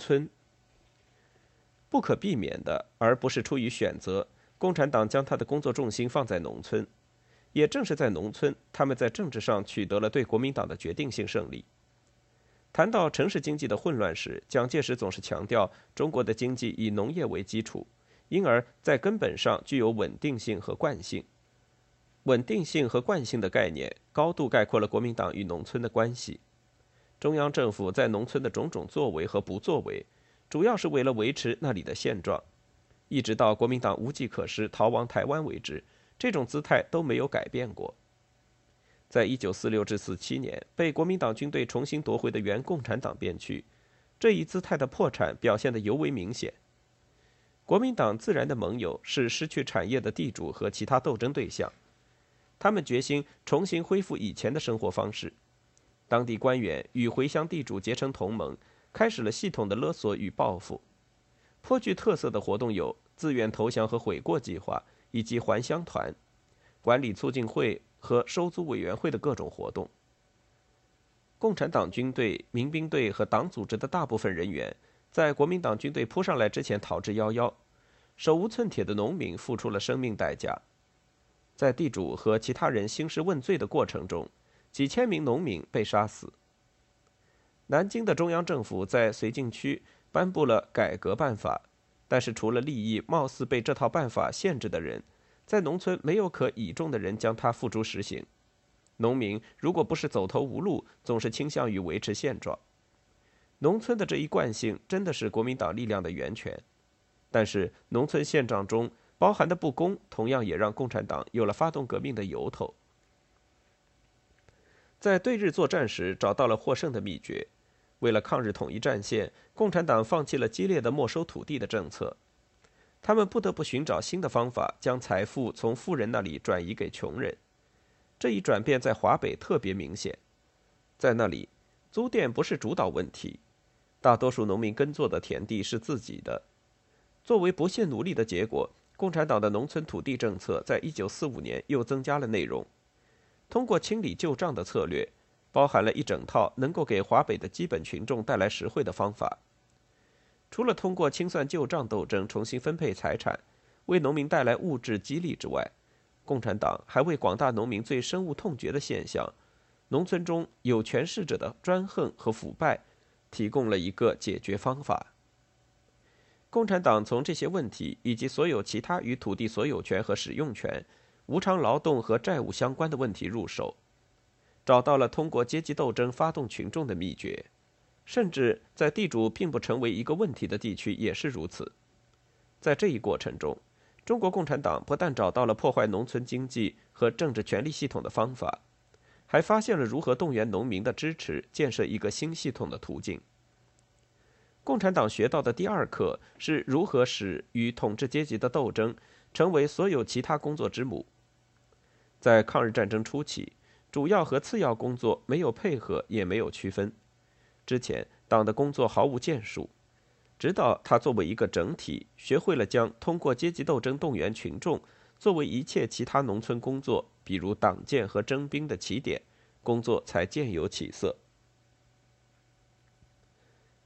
村不可避免的，而不是出于选择，共产党将他的工作重心放在农村。也正是在农村，他们在政治上取得了对国民党的决定性胜利。谈到城市经济的混乱时，蒋介石总是强调中国的经济以农业为基础，因而，在根本上具有稳定性和惯性。稳定性和惯性的概念，高度概括了国民党与农村的关系。中央政府在农村的种种作为和不作为，主要是为了维持那里的现状，一直到国民党无计可施逃亡台湾为止，这种姿态都没有改变过。在一九四六至四七年被国民党军队重新夺回的原共产党边区，这一姿态的破产表现得尤为明显。国民党自然的盟友是失去产业的地主和其他斗争对象，他们决心重新恢复以前的生活方式。当地官员与回乡地主结成同盟，开始了系统的勒索与报复。颇具特色的活动有自愿投降和悔过计划，以及还乡团、管理促进会和收租委员会的各种活动。共产党军队、民兵队和党组织的大部分人员，在国民党军队扑上来之前逃之夭夭。手无寸铁的农民付出了生命代价，在地主和其他人兴师问罪的过程中。几千名农民被杀死。南京的中央政府在绥靖区颁布了改革办法，但是除了利益貌似被这套办法限制的人，在农村没有可倚重的人将它付诸实行。农民如果不是走投无路，总是倾向于维持现状。农村的这一惯性真的是国民党力量的源泉，但是农村现状中包含的不公，同样也让共产党有了发动革命的由头。在对日作战时找到了获胜的秘诀。为了抗日统一战线，共产党放弃了激烈的没收土地的政策，他们不得不寻找新的方法，将财富从富人那里转移给穷人。这一转变在华北特别明显，在那里，租佃不是主导问题，大多数农民耕作的田地是自己的。作为不懈努力的结果，共产党的农村土地政策在一九四五年又增加了内容。通过清理旧账的策略，包含了一整套能够给华北的基本群众带来实惠的方法。除了通过清算旧账斗争重新分配财产，为农民带来物质激励之外，共产党还为广大农民最深恶痛绝的现象——农村中有权势者的专横和腐败——提供了一个解决方法。共产党从这些问题以及所有其他与土地所有权和使用权。无偿劳动和债务相关的问题入手，找到了通过阶级斗争发动群众的秘诀，甚至在地主并不成为一个问题的地区也是如此。在这一过程中，中国共产党不但找到了破坏农村经济和政治权力系统的方法，还发现了如何动员农民的支持，建设一个新系统的途径。共产党学到的第二课是如何使与统治阶级的斗争成为所有其他工作之母。在抗日战争初期，主要和次要工作没有配合，也没有区分。之前党的工作毫无建树，直到他作为一个整体，学会了将通过阶级斗争动员群众作为一切其他农村工作，比如党建和征兵的起点，工作才渐有起色。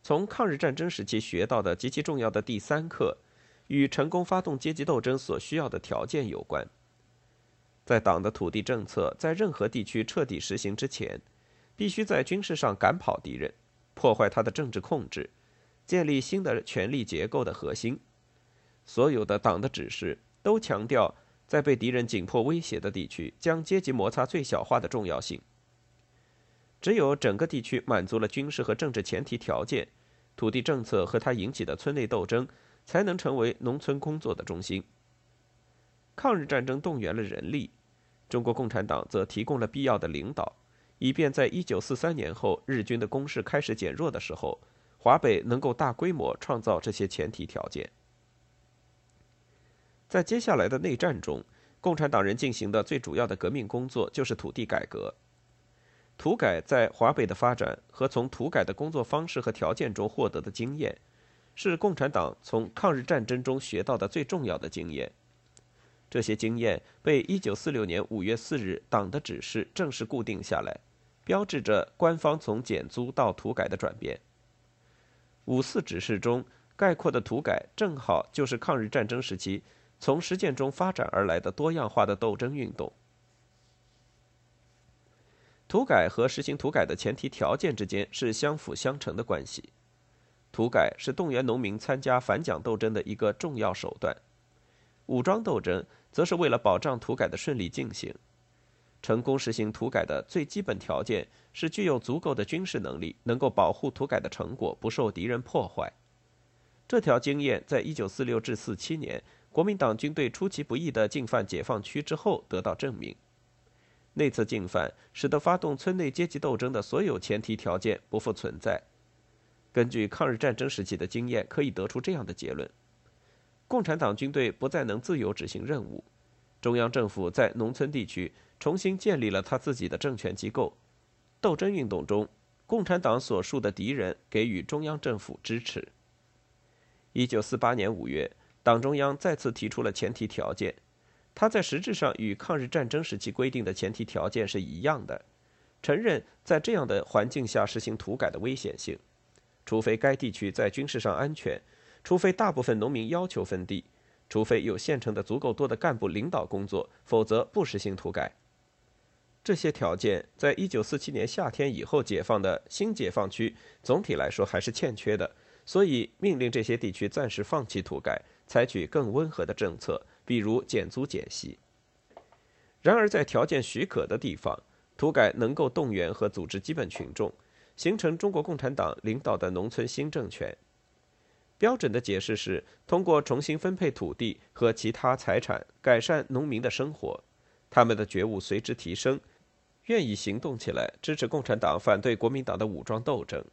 从抗日战争时期学到的极其重要的第三课，与成功发动阶级斗争所需要的条件有关。在党的土地政策在任何地区彻底实行之前，必须在军事上赶跑敌人，破坏他的政治控制，建立新的权力结构的核心。所有的党的指示都强调，在被敌人紧迫威胁的地区，将阶级摩擦最小化的重要性。只有整个地区满足了军事和政治前提条件，土地政策和它引起的村内斗争，才能成为农村工作的中心。抗日战争动员了人力，中国共产党则提供了必要的领导，以便在一九四三年后日军的攻势开始减弱的时候，华北能够大规模创造这些前提条件。在接下来的内战中，共产党人进行的最主要的革命工作就是土地改革。土改在华北的发展和从土改的工作方式和条件中获得的经验，是共产党从抗日战争中学到的最重要的经验。这些经验被1946年5月4日党的指示正式固定下来，标志着官方从减租到土改的转变。五四指示中概括的土改，正好就是抗日战争时期从实践中发展而来的多样化的斗争运动。土改和实行土改的前提条件之间是相辅相成的关系。土改是动员农民参加反蒋斗争的一个重要手段，武装斗争则是为了保障土改的顺利进行。成功实行土改的最基本条件是具有足够的军事能力，能够保护土改的成果不受敌人破坏。这条经验在一九四六至四七年国民党军队出其不意的进犯解放区之后得到证明。那次进犯使得发动村内阶级斗争的所有前提条件不复存在。根据抗日战争时期的经验，可以得出这样的结论：共产党军队不再能自由执行任务，中央政府在农村地区重新建立了他自己的政权机构。斗争运动中，共产党所述的敌人给予中央政府支持。一九四八年五月，党中央再次提出了前提条件。他在实质上与抗日战争时期规定的前提条件是一样的，承认在这样的环境下实行土改的危险性，除非该地区在军事上安全，除非大部分农民要求分地，除非有现成的足够多的干部领导工作，否则不实行土改。这些条件在一九四七年夏天以后解放的新解放区总体来说还是欠缺的，所以命令这些地区暂时放弃土改，采取更温和的政策。比如减租减息。然而，在条件许可的地方，土改能够动员和组织基本群众，形成中国共产党领导的农村新政权。标准的解释是：通过重新分配土地和其他财产，改善农民的生活，他们的觉悟随之提升，愿意行动起来，支持共产党反对国民党的武装斗争。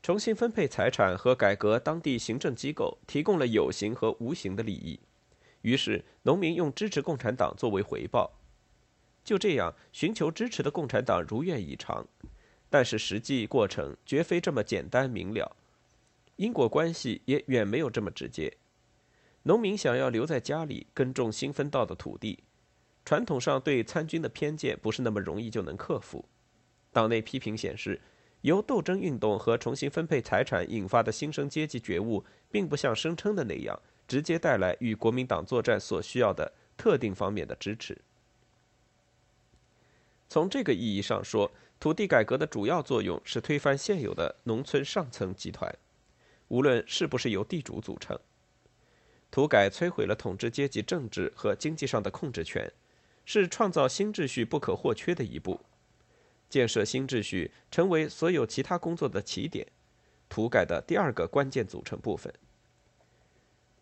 重新分配财产和改革当地行政机构，提供了有形和无形的利益。于是，农民用支持共产党作为回报。就这样，寻求支持的共产党如愿以偿。但是，实际过程绝非这么简单明了，因果关系也远没有这么直接。农民想要留在家里耕种新分到的土地，传统上对参军的偏见不是那么容易就能克服。党内批评显示，由斗争运动和重新分配财产引发的新生阶级觉悟，并不像声称的那样。直接带来与国民党作战所需要的特定方面的支持。从这个意义上说，土地改革的主要作用是推翻现有的农村上层集团，无论是不是由地主组成。土改摧毁了统治阶级政治和经济上的控制权，是创造新秩序不可或缺的一步。建设新秩序成为所有其他工作的起点，土改的第二个关键组成部分。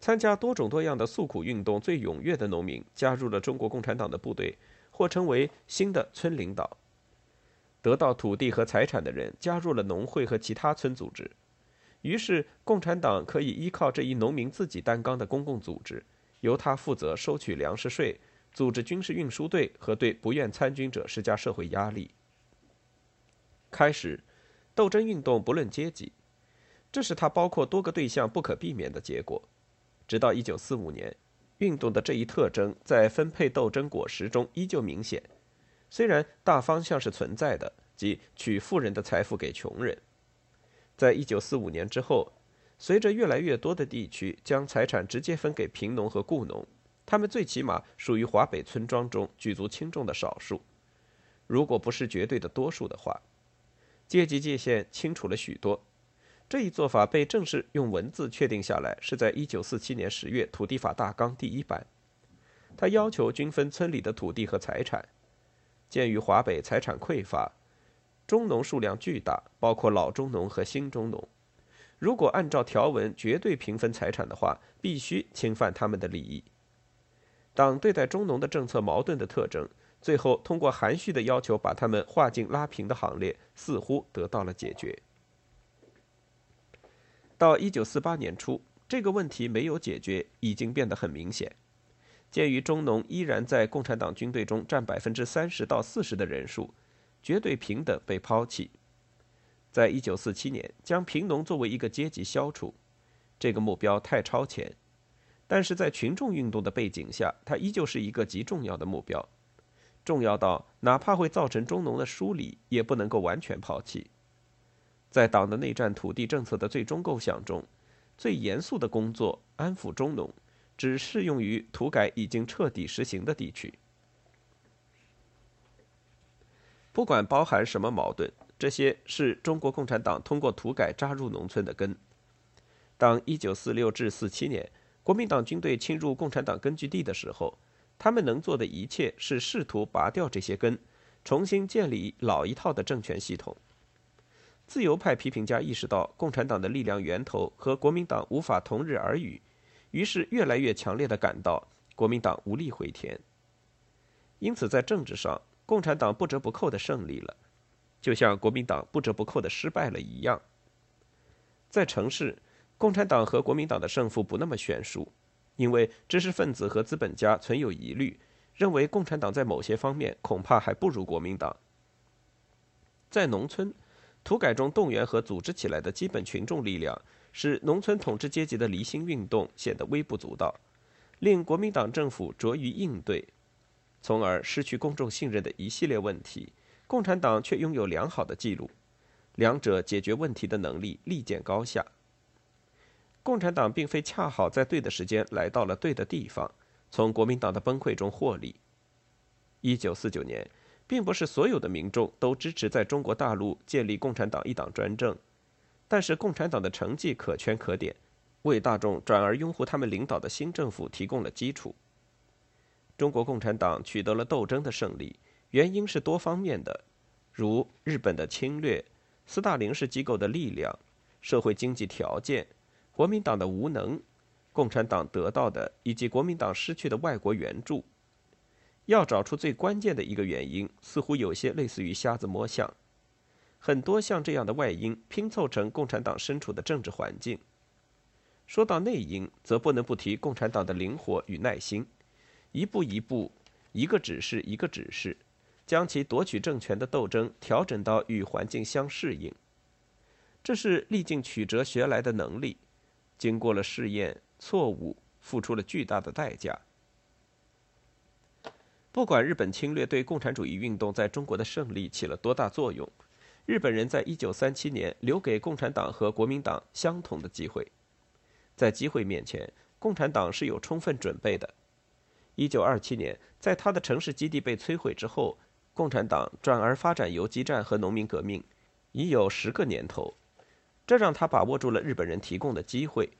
参加多种多样的诉苦运动最踊跃的农民加入了中国共产党的部队，或成为新的村领导。得到土地和财产的人加入了农会和其他村组织，于是共产党可以依靠这一农民自己担纲的公共组织，由他负责收取粮食税、组织军事运输队和对不愿参军者施加社会压力。开始，斗争运动不论阶级，这是他包括多个对象不可避免的结果。直到一九四五年，运动的这一特征在分配斗争果实中依旧明显。虽然大方向是存在的，即取富人的财富给穷人。在一九四五年之后，随着越来越多的地区将财产直接分给贫农和雇农，他们最起码属于华北村庄中举足轻重的少数，如果不是绝对的多数的话，阶级界限清楚了许多。这一做法被正式用文字确定下来，是在一九四七年十月《土地法大纲》第一版。他要求均分村里的土地和财产。鉴于华北财产匮乏，中农数量巨大，包括老中农和新中农，如果按照条文绝对平分财产的话，必须侵犯他们的利益。党对待中农的政策矛盾的特征，最后通过含蓄的要求把他们划进拉平的行列，似乎得到了解决。到一九四八年初，这个问题没有解决，已经变得很明显。鉴于中农依然在共产党军队中占百分之三十到四十的人数，绝对平等被抛弃。在一九四七年，将贫农作为一个阶级消除，这个目标太超前，但是在群众运动的背景下，它依旧是一个极重要的目标，重要到哪怕会造成中农的疏离，也不能够完全抛弃。在党的内战土地政策的最终构想中，最严肃的工作安抚中农，只适用于土改已经彻底实行的地区。不管包含什么矛盾。这些是中国共产党通过土改扎入农村的根。当1946至47年国民党军队侵入共产党根据地的时候，他们能做的一切是试图拔掉这些根，重新建立老一套的政权系统。自由派批评家意识到共产党的力量源头和国民党无法同日而语，于是越来越强烈的感到国民党无力回天。因此，在政治上，共产党不折不扣的胜利了。就像国民党不折不扣的失败了一样，在城市，共产党和国民党的胜负不那么悬殊，因为知识分子和资本家存有疑虑，认为共产党在某些方面恐怕还不如国民党。在农村，土改中动员和组织起来的基本群众力量，使农村统治阶级的离心运动显得微不足道，令国民党政府着于应对，从而失去公众信任的一系列问题。共产党却拥有良好的记录，两者解决问题的能力立见高下。共产党并非恰好在对的时间来到了对的地方，从国民党的崩溃中获利。一九四九年，并不是所有的民众都支持在中国大陆建立共产党一党专政，但是共产党的成绩可圈可点，为大众转而拥护他们领导的新政府提供了基础。中国共产党取得了斗争的胜利。原因是多方面的，如日本的侵略、斯大林式机构的力量、社会经济条件、国民党的无能、共产党得到的以及国民党失去的外国援助。要找出最关键的一个原因，似乎有些类似于瞎子摸象。很多像这样的外因拼凑成共产党身处的政治环境。说到内因，则不能不提共产党的灵活与耐心，一步一步，一个指示一个指示。将其夺取政权的斗争调整到与环境相适应，这是历尽曲折学来的能力，经过了试验、错误，付出了巨大的代价。不管日本侵略对共产主义运动在中国的胜利起了多大作用，日本人在一九三七年留给共产党和国民党相同的机会，在机会面前，共产党是有充分准备的。一九二七年，在他的城市基地被摧毁之后。共产党转而发展游击战和农民革命，已有十个年头，这让他把握住了日本人提供的机会，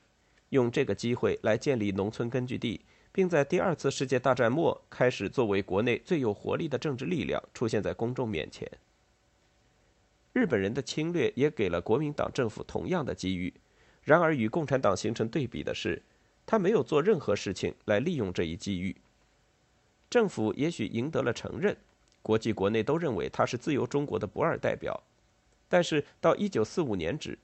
用这个机会来建立农村根据地，并在第二次世界大战末开始作为国内最有活力的政治力量出现在公众面前。日本人的侵略也给了国民党政府同样的机遇，然而与共产党形成对比的是，他没有做任何事情来利用这一机遇。政府也许赢得了承认。国际国内都认为他是自由中国的不二代表，但是到一九四五年止，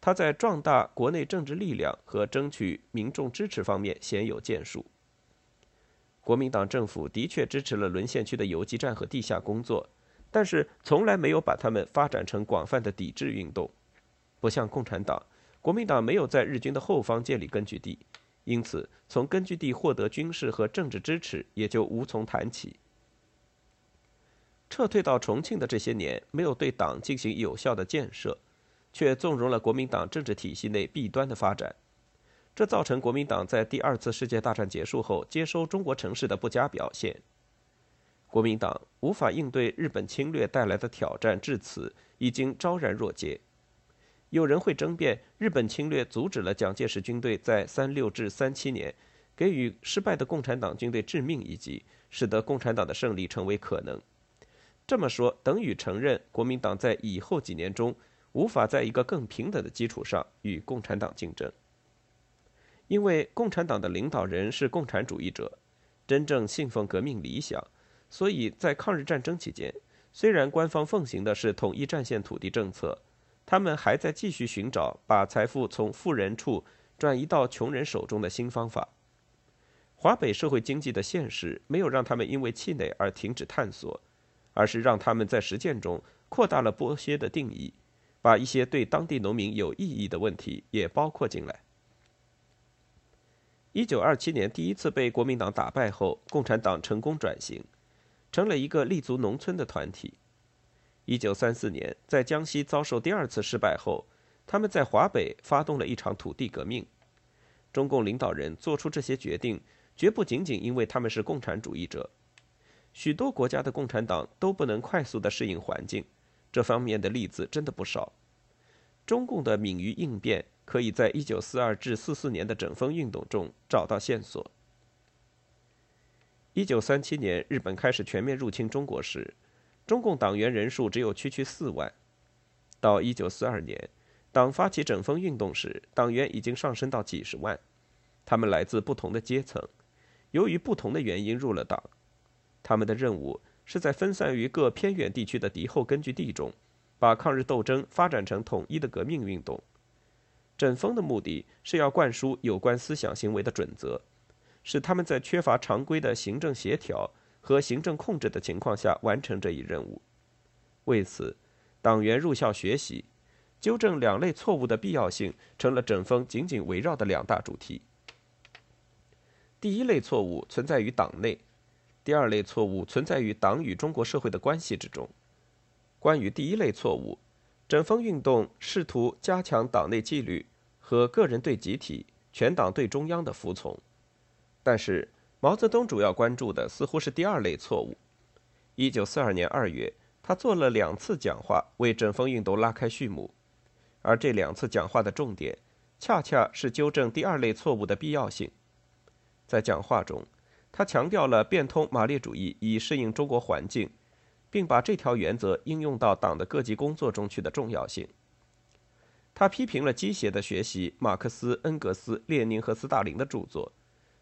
他在壮大国内政治力量和争取民众支持方面鲜有建树。国民党政府的确支持了沦陷区的游击战和地下工作，但是从来没有把他们发展成广泛的抵制运动。不像共产党，国民党没有在日军的后方建立根据地，因此从根据地获得军事和政治支持也就无从谈起。撤退到重庆的这些年，没有对党进行有效的建设，却纵容了国民党政治体系内弊端的发展，这造成国民党在第二次世界大战结束后接收中国城市的不佳表现。国民党无法应对日本侵略带来的挑战，至此已经昭然若揭。有人会争辩，日本侵略阻止了蒋介石军队在三六至三七年给予失败的共产党军队致命一击，使得共产党的胜利成为可能。这么说等于承认国民党在以后几年中无法在一个更平等的基础上与共产党竞争。因为共产党的领导人是共产主义者，真正信奉革命理想，所以在抗日战争期间，虽然官方奉行的是统一战线土地政策，他们还在继续寻找把财富从富人处转移到穷人手中的新方法。华北社会经济的现实没有让他们因为气馁而停止探索，而是让他们在实践中扩大了剥削的定义，把一些对当地农民有意义的问题也包括进来。一九二七年第一次被国民党打败后，共产党成功转型，成了一个立足农村的团体。一九三四年，在江西遭受第二次失败后，他们在华北发动了一场土地革命。中共领导人做出这些决定。绝不仅仅因为他们是共产主义者，许多国家的共产党都不能快速的适应环境，这方面的例子真的不少。中共的敏于应变，可以在一九四二至四四年的整风运动中找到线索。一九三七年，日本开始全面入侵中国时，中共党员人数只有区区四万；到一九四二年，党发起整风运动时，党员已经上升到几十万，他们来自不同的阶层。由于不同的原因入了党，他们的任务是在分散于各偏远地区的敌后根据地中，把抗日斗争发展成统一的革命运动。整风的目的是要灌输有关思想行为的准则，使他们在缺乏常规的行政协调和行政控制的情况下完成这一任务。为此，党员入校学习，纠正两类错误的必要性成了整风紧紧围绕的两大主题。第一类错误存在于党内，第二类错误存在于党与中国社会的关系之中。关于第一类错误，整风运动试图加强党内纪律和个人对集体、全党对中央的服从，但是毛泽东主要关注的似乎是第二类错误。一九四二年二月，他做了两次讲话，为整风运动拉开序幕，而这两次讲话的重点，恰恰是纠正第二类错误的必要性。在讲话中，他强调了变通马列主义以适应中国环境，并把这条原则应用到党的各级工作中去的重要性。他批评了机械的学习马克思、恩格斯、列宁和斯大林的著作，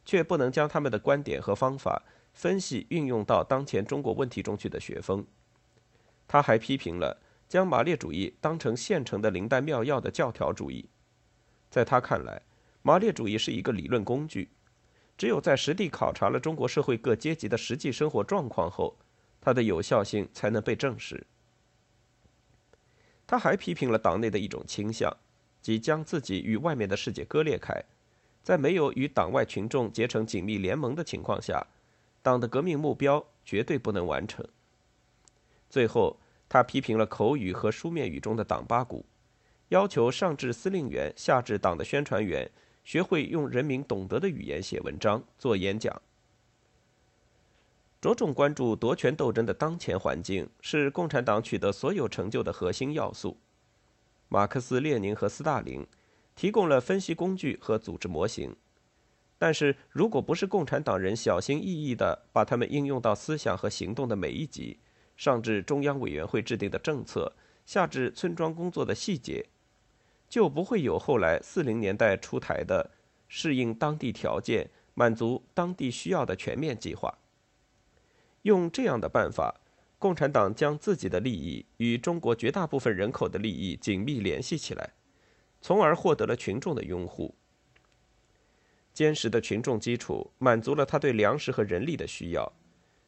却不能将他们的观点和方法分析运用到当前中国问题中去的学风。他还批评了将马列主义当成现成的灵丹妙药的教条主义。在他看来，马列主义是一个理论工具。只有在实地考察了中国社会各阶级的实际生活状况后，它的有效性才能被证实。他还批评了党内的一种倾向，即将自己与外面的世界割裂开，在没有与党外群众结成紧密联盟的情况下，党的革命目标绝对不能完成。最后，他批评了口语和书面语中的党八股，要求上至司令员，下至党的宣传员。学会用人民懂得的语言写文章、做演讲，着重关注夺权斗争的当前环境，是共产党取得所有成就的核心要素。马克思、列宁和斯大林提供了分析工具和组织模型，但是如果不是共产党人小心翼翼地把他们应用到思想和行动的每一级，上至中央委员会制定的政策，下至村庄工作的细节。就不会有后来四零年代出台的适应当地条件、满足当地需要的全面计划。用这样的办法，共产党将自己的利益与中国绝大部分人口的利益紧密联系起来，从而获得了群众的拥护。坚实的群众基础满足了他对粮食和人力的需要，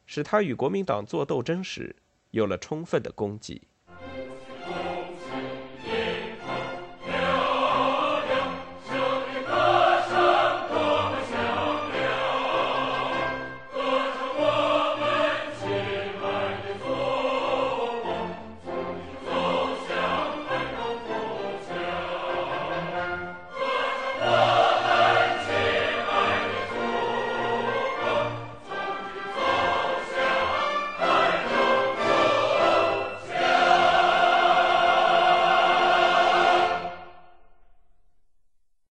使他与国民党做斗争时有了充分的供给。